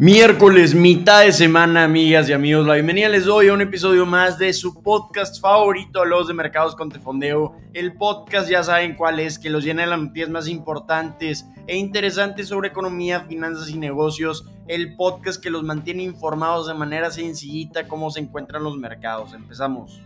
Miércoles, mitad de semana, amigas y amigos. La bienvenida les doy a un episodio más de su podcast favorito, Los de Mercados con Tefondeo. El podcast ya saben cuál es, que los llena de las noticias más importantes e interesantes sobre economía, finanzas y negocios. El podcast que los mantiene informados de manera sencillita cómo se encuentran los mercados. Empezamos.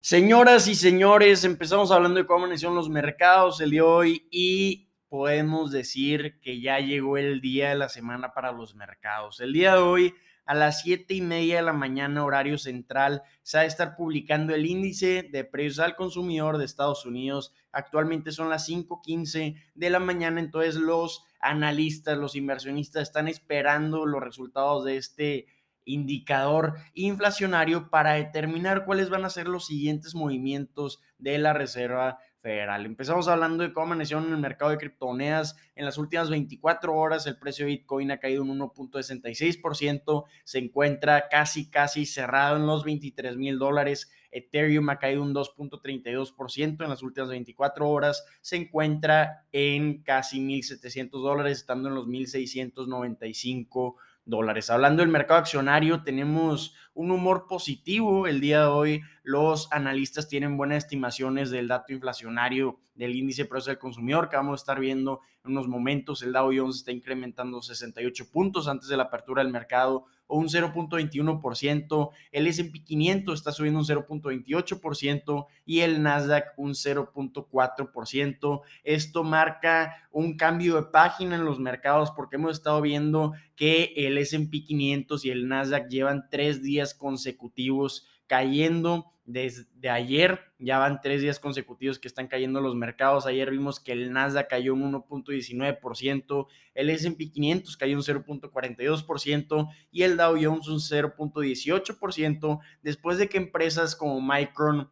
Señoras y señores, empezamos hablando de cómo amanecieron los mercados el día de hoy y podemos decir que ya llegó el día de la semana para los mercados. El día de hoy, a las siete y media de la mañana, horario central, se va a estar publicando el índice de precios al consumidor de Estados Unidos. Actualmente son las 5:15 de la mañana, entonces los analistas, los inversionistas están esperando los resultados de este indicador inflacionario para determinar cuáles van a ser los siguientes movimientos de la Reserva Federal. Empezamos hablando de cómo amanecieron en el mercado de criptomonedas. En las últimas 24 horas el precio de Bitcoin ha caído un 1.66%, se encuentra casi, casi cerrado en los 23 mil dólares. Ethereum ha caído un 2.32% en las últimas 24 horas, se encuentra en casi 1.700 dólares, estando en los 1.695 dólares. Hablando del mercado accionario, tenemos un humor positivo el día de hoy. Los analistas tienen buenas estimaciones del dato inflacionario del índice de precios del consumidor que vamos a estar viendo en unos momentos. El Dow Jones está incrementando 68 puntos antes de la apertura del mercado o un 0.21%, el S&P 500 está subiendo un 0.28% y el Nasdaq un 0.4%. Esto marca un cambio de página en los mercados porque hemos estado viendo que el S&P 500 y el Nasdaq llevan tres días consecutivos cayendo desde ayer, ya van tres días consecutivos que están cayendo los mercados. Ayer vimos que el Nasdaq cayó un 1.19%, el SP 500 cayó un 0.42% y el Dow Jones un 0.18%, después de que empresas como Micron,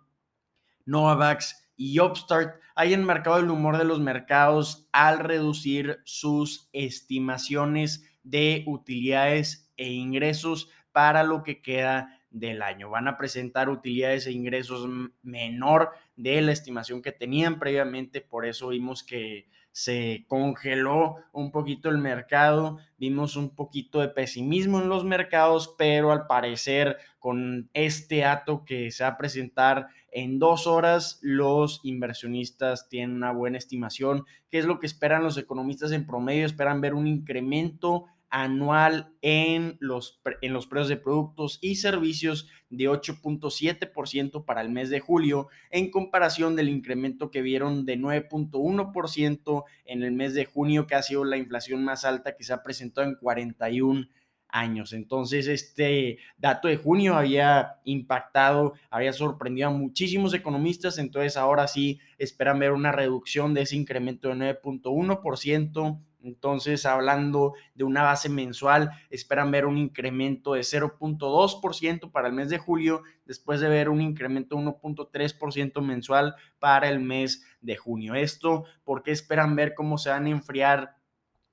Novavax y Upstart hayan marcado el humor de los mercados al reducir sus estimaciones de utilidades e ingresos para lo que queda del año. Van a presentar utilidades e ingresos menor de la estimación que tenían previamente, por eso vimos que se congeló un poquito el mercado, vimos un poquito de pesimismo en los mercados, pero al parecer con este ato que se va a presentar en dos horas, los inversionistas tienen una buena estimación. ¿Qué es lo que esperan los economistas en promedio? Esperan ver un incremento anual en los, en los precios de productos y servicios de 8.7% para el mes de julio, en comparación del incremento que vieron de 9.1% en el mes de junio, que ha sido la inflación más alta que se ha presentado en 41 años. Entonces, este dato de junio había impactado, había sorprendido a muchísimos economistas, entonces ahora sí esperan ver una reducción de ese incremento de 9.1% entonces, hablando de una base mensual, esperan ver un incremento de 0.2% para el mes de julio, después de ver un incremento de 1.3% mensual para el mes de junio. Esto porque esperan ver cómo se van a enfriar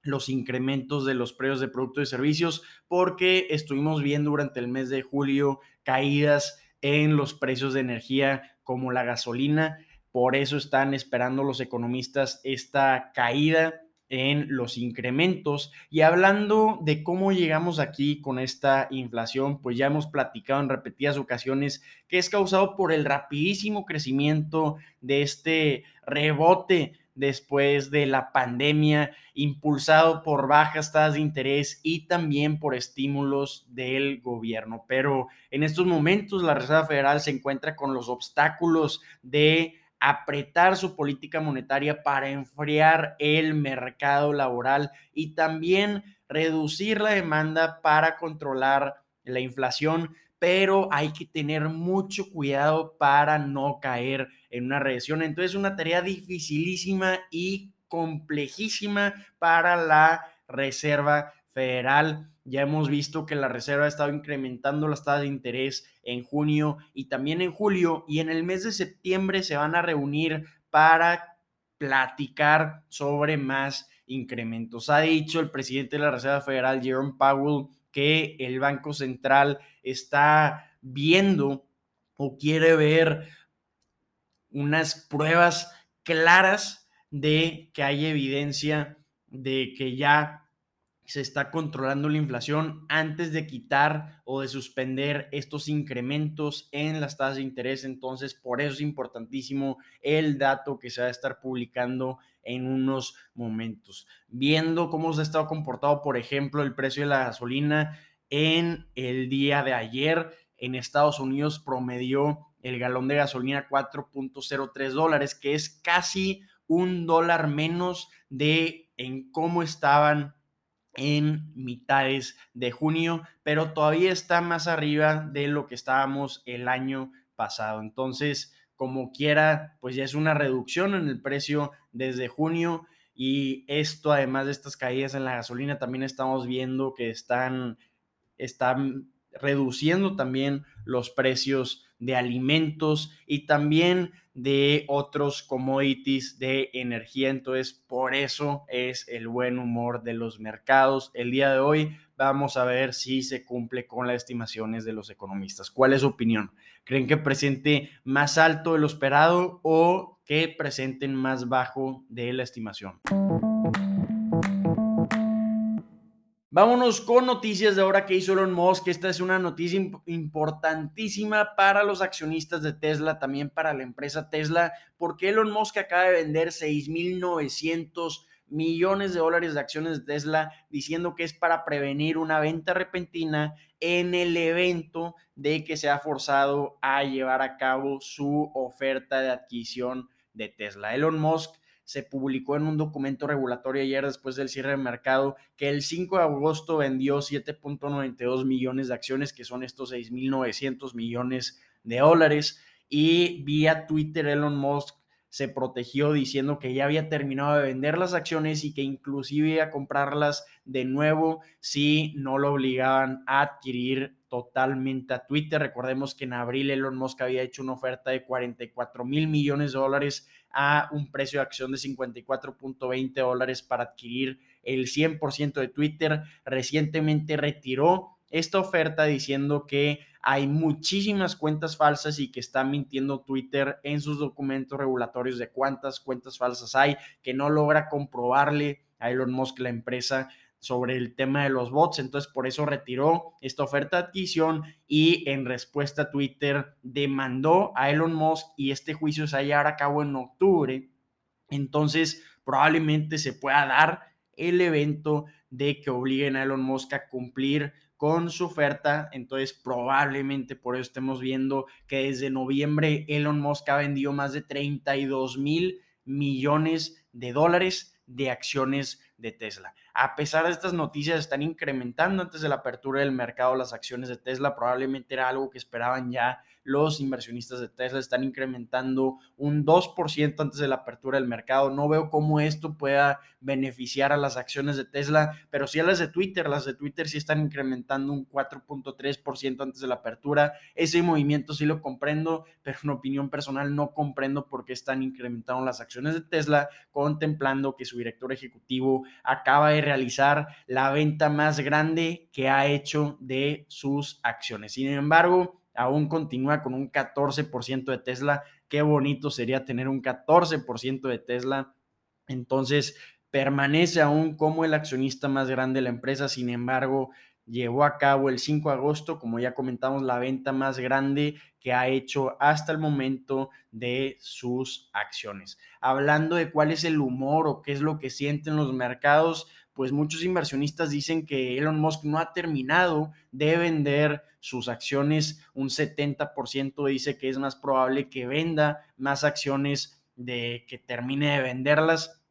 los incrementos de los precios de productos y servicios, porque estuvimos viendo durante el mes de julio caídas en los precios de energía como la gasolina. Por eso están esperando los economistas esta caída en los incrementos. Y hablando de cómo llegamos aquí con esta inflación, pues ya hemos platicado en repetidas ocasiones que es causado por el rapidísimo crecimiento de este rebote después de la pandemia, impulsado por bajas tasas de interés y también por estímulos del gobierno. Pero en estos momentos la Reserva Federal se encuentra con los obstáculos de apretar su política monetaria para enfriar el mercado laboral y también reducir la demanda para controlar la inflación, pero hay que tener mucho cuidado para no caer en una recesión. Entonces, una tarea dificilísima y complejísima para la Reserva Federal. Ya hemos visto que la Reserva ha estado incrementando las tasas de interés en junio y también en julio y en el mes de septiembre se van a reunir para platicar sobre más incrementos. Ha dicho el presidente de la Reserva Federal, Jerome Powell, que el Banco Central está viendo o quiere ver unas pruebas claras de que hay evidencia de que ya se está controlando la inflación antes de quitar o de suspender estos incrementos en las tasas de interés. Entonces, por eso es importantísimo el dato que se va a estar publicando en unos momentos. Viendo cómo se ha estado comportado, por ejemplo, el precio de la gasolina en el día de ayer en Estados Unidos promedió el galón de gasolina 4.03 dólares, que es casi un dólar menos de en cómo estaban en mitades de junio, pero todavía está más arriba de lo que estábamos el año pasado. Entonces, como quiera, pues ya es una reducción en el precio desde junio y esto, además de estas caídas en la gasolina, también estamos viendo que están, están reduciendo también los precios de alimentos y también de otros commodities de energía. Entonces, por eso es el buen humor de los mercados. El día de hoy vamos a ver si se cumple con las estimaciones de los economistas. ¿Cuál es su opinión? ¿Creen que presente más alto de lo esperado o que presenten más bajo de la estimación? Vámonos con noticias de ahora que hizo Elon Musk. Esta es una noticia importantísima para los accionistas de Tesla, también para la empresa Tesla, porque Elon Musk acaba de vender 6.900 millones de dólares de acciones de Tesla, diciendo que es para prevenir una venta repentina en el evento de que se ha forzado a llevar a cabo su oferta de adquisición de Tesla. Elon Musk se publicó en un documento regulatorio ayer después del cierre de mercado que el 5 de agosto vendió 7.92 millones de acciones, que son estos 6.900 millones de dólares. Y vía Twitter Elon Musk se protegió diciendo que ya había terminado de vender las acciones y que inclusive iba a comprarlas de nuevo si no lo obligaban a adquirir totalmente a Twitter. Recordemos que en abril Elon Musk había hecho una oferta de 44 mil millones de dólares a un precio de acción de 54.20 dólares para adquirir el 100% de Twitter. Recientemente retiró esta oferta diciendo que hay muchísimas cuentas falsas y que está mintiendo Twitter en sus documentos regulatorios de cuántas cuentas falsas hay, que no logra comprobarle a Elon Musk la empresa sobre el tema de los bots, entonces por eso retiró esta oferta de adquisición y en respuesta Twitter demandó a Elon Musk y este juicio se va a a cabo en octubre, entonces probablemente se pueda dar el evento de que obliguen a Elon Musk a cumplir con su oferta. Entonces, probablemente por eso estemos viendo que desde noviembre Elon Musk ha vendido más de 32 mil millones de dólares de acciones de Tesla. A pesar de estas noticias, están incrementando antes de la apertura del mercado las acciones de Tesla. Probablemente era algo que esperaban ya los inversionistas de Tesla. Están incrementando un 2% antes de la apertura del mercado. No veo cómo esto pueda beneficiar a las acciones de Tesla, pero sí a las de Twitter. Las de Twitter sí están incrementando un 4.3% antes de la apertura. Ese movimiento sí lo comprendo, pero en opinión personal no comprendo por qué están incrementando las acciones de Tesla, contemplando que su director ejecutivo acaba de realizar la venta más grande que ha hecho de sus acciones. Sin embargo, aún continúa con un 14% de Tesla. Qué bonito sería tener un 14% de Tesla. Entonces, permanece aún como el accionista más grande de la empresa. Sin embargo, llevó a cabo el 5 de agosto, como ya comentamos, la venta más grande que ha hecho hasta el momento de sus acciones. Hablando de cuál es el humor o qué es lo que sienten los mercados, pues muchos inversionistas dicen que Elon Musk no ha terminado de vender sus acciones, un 70% dice que es más probable que venda más acciones de que termine de venderlas.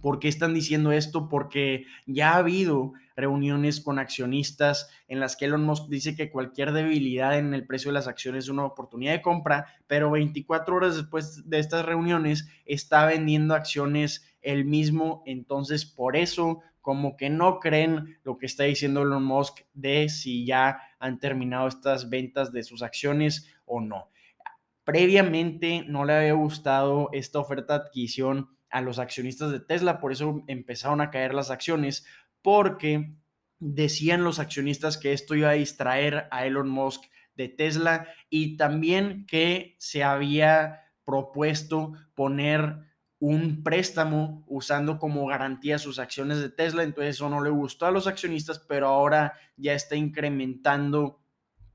¿Por qué están diciendo esto? Porque ya ha habido reuniones con accionistas en las que Elon Musk dice que cualquier debilidad en el precio de las acciones es una oportunidad de compra, pero 24 horas después de estas reuniones está vendiendo acciones él mismo. Entonces, por eso como que no creen lo que está diciendo Elon Musk de si ya han terminado estas ventas de sus acciones o no. Previamente no le había gustado esta oferta de adquisición a los accionistas de Tesla, por eso empezaron a caer las acciones, porque decían los accionistas que esto iba a distraer a Elon Musk de Tesla y también que se había propuesto poner un préstamo usando como garantía sus acciones de Tesla, entonces eso no le gustó a los accionistas, pero ahora ya está incrementando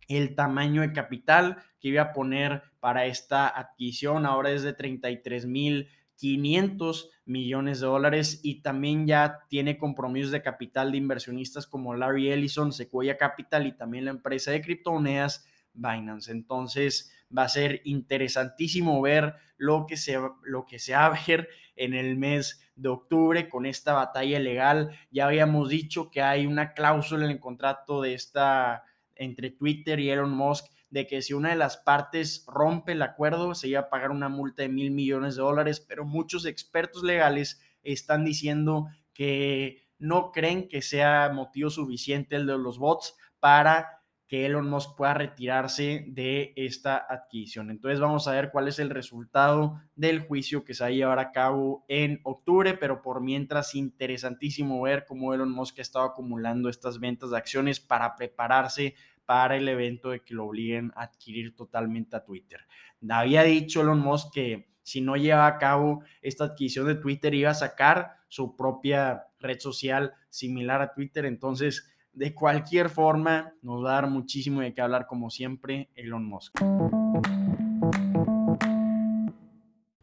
el tamaño de capital que iba a poner para esta adquisición, ahora es de 33 mil 500 millones de dólares y también ya tiene compromisos de capital de inversionistas como Larry Ellison, Sequoia Capital y también la empresa de criptomonedas Binance. Entonces va a ser interesantísimo ver lo que se, lo que se va a ver en el mes de octubre con esta batalla legal. Ya habíamos dicho que hay una cláusula en el contrato de esta entre Twitter y Elon Musk de que si una de las partes rompe el acuerdo se iba a pagar una multa de mil millones de dólares, pero muchos expertos legales están diciendo que no creen que sea motivo suficiente el de los bots para que Elon Musk pueda retirarse de esta adquisición. Entonces vamos a ver cuál es el resultado del juicio que se va a llevar a cabo en octubre, pero por mientras interesantísimo ver cómo Elon Musk ha estado acumulando estas ventas de acciones para prepararse para el evento de que lo obliguen a adquirir totalmente a Twitter. Había dicho Elon Musk que si no lleva a cabo esta adquisición de Twitter iba a sacar su propia red social similar a Twitter, entonces de cualquier forma, nos va a dar muchísimo de qué hablar, como siempre, Elon Musk.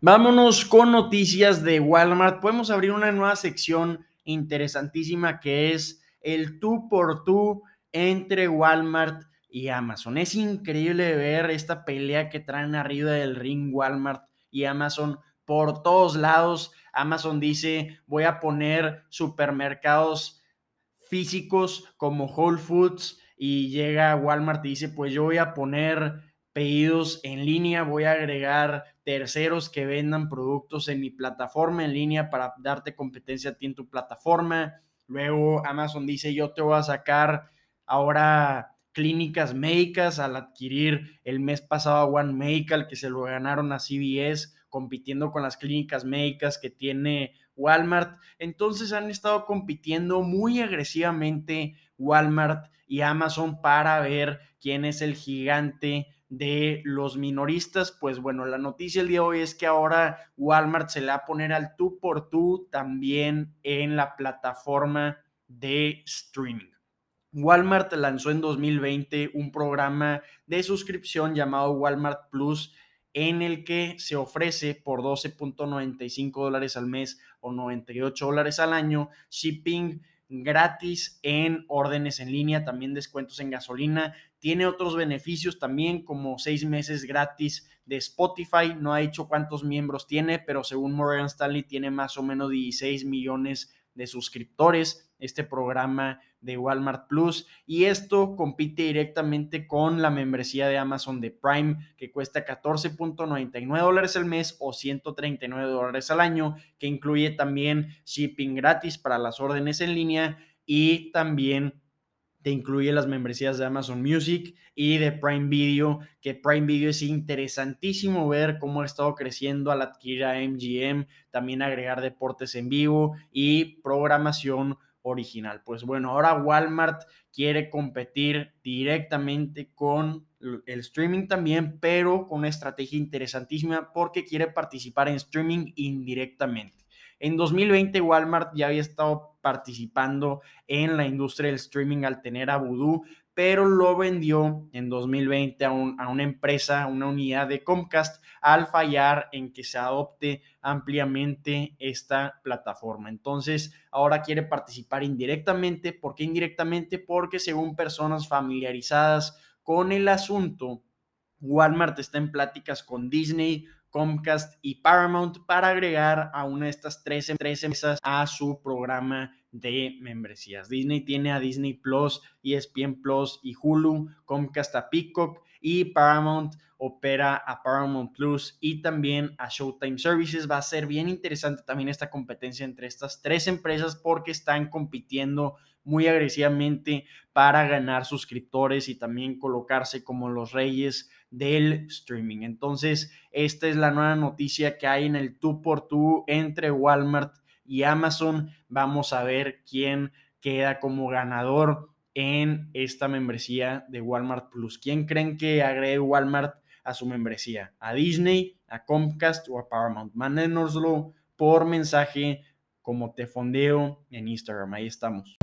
Vámonos con noticias de Walmart. Podemos abrir una nueva sección interesantísima que es el tú por tú entre Walmart y Amazon. Es increíble ver esta pelea que traen arriba del ring Walmart y Amazon por todos lados. Amazon dice, voy a poner supermercados físicos como Whole Foods y llega Walmart y dice, pues yo voy a poner pedidos en línea, voy a agregar terceros que vendan productos en mi plataforma en línea para darte competencia a ti en tu plataforma. Luego Amazon dice, yo te voy a sacar ahora clínicas médicas al adquirir el mes pasado a One Medical que se lo ganaron a CVS compitiendo con las clínicas médicas que tiene Walmart. Entonces han estado compitiendo muy agresivamente Walmart y Amazon para ver quién es el gigante de los minoristas. Pues bueno, la noticia el día de hoy es que ahora Walmart se le va a poner al tú por tú también en la plataforma de streaming. Walmart lanzó en 2020 un programa de suscripción llamado Walmart Plus en el que se ofrece por 12.95 dólares al mes o 98 dólares al año shipping gratis en órdenes en línea, también descuentos en gasolina. Tiene otros beneficios también como seis meses gratis de Spotify. No ha dicho cuántos miembros tiene, pero según Morgan Stanley tiene más o menos 16 millones de suscriptores, este programa de Walmart Plus. Y esto compite directamente con la membresía de Amazon de Prime, que cuesta 14.99 dólares al mes o 139 dólares al año, que incluye también shipping gratis para las órdenes en línea y también te incluye las membresías de Amazon Music y de Prime Video, que Prime Video es interesantísimo ver cómo ha estado creciendo al adquirir a MGM, también agregar deportes en vivo y programación original. Pues bueno, ahora Walmart quiere competir directamente con el streaming también, pero con una estrategia interesantísima porque quiere participar en streaming indirectamente. En 2020 Walmart ya había estado participando en la industria del streaming al tener a Voodoo, pero lo vendió en 2020 a, una empresa, una unidad de Comcast, al fallar en que se adopte ampliamente esta plataforma. Entonces, ahora quiere participar indirectamente. ¿Por qué indirectamente? Porque según personas familiarizadas con el asunto, Walmart está en pláticas con Disney, Comcast y Paramount para agregar a una de estas tres, empresas a su programa de membresías. Disney tiene a Disney Plus, ESPN Plus y Hulu, Comcast a Peacock y Paramount opera a Paramount Plus y también a Showtime Services. Va a ser bien interesante también esta competencia entre estas tres empresas porque están compitiendo muy agresivamente para ganar suscriptores y también colocarse como los reyes del streaming. Entonces, esta es la nueva noticia que hay en el tú por tú entre Walmart y Amazon. Vamos a ver quién queda como ganador en esta membresía de Walmart Plus. ¿Quién creen que agregue Walmart a su membresía? ¿A Disney, a Comcast o a Paramount? Mándenoslo por mensaje como te fondeo en Instagram. Ahí estamos.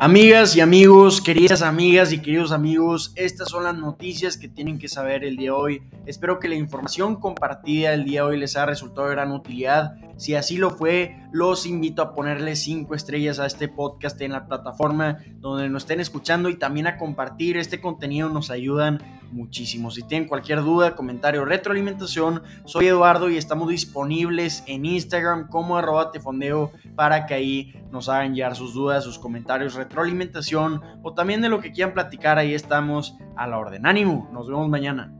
Amigas y amigos, queridas amigas y queridos amigos, estas son las noticias que tienen que saber el día de hoy. Espero que la información compartida el día de hoy les haya resultado de gran utilidad. Si así lo fue, los invito a ponerle 5 estrellas a este podcast en la plataforma donde nos estén escuchando y también a compartir este contenido, nos ayudan muchísimo. Si tienen cualquier duda, comentario, retroalimentación, soy Eduardo y estamos disponibles en Instagram como arroba tefondeo para que ahí nos hagan llegar sus dudas, sus comentarios, retroalimentación o también de lo que quieran platicar. Ahí estamos a la orden. Ánimo, nos vemos mañana.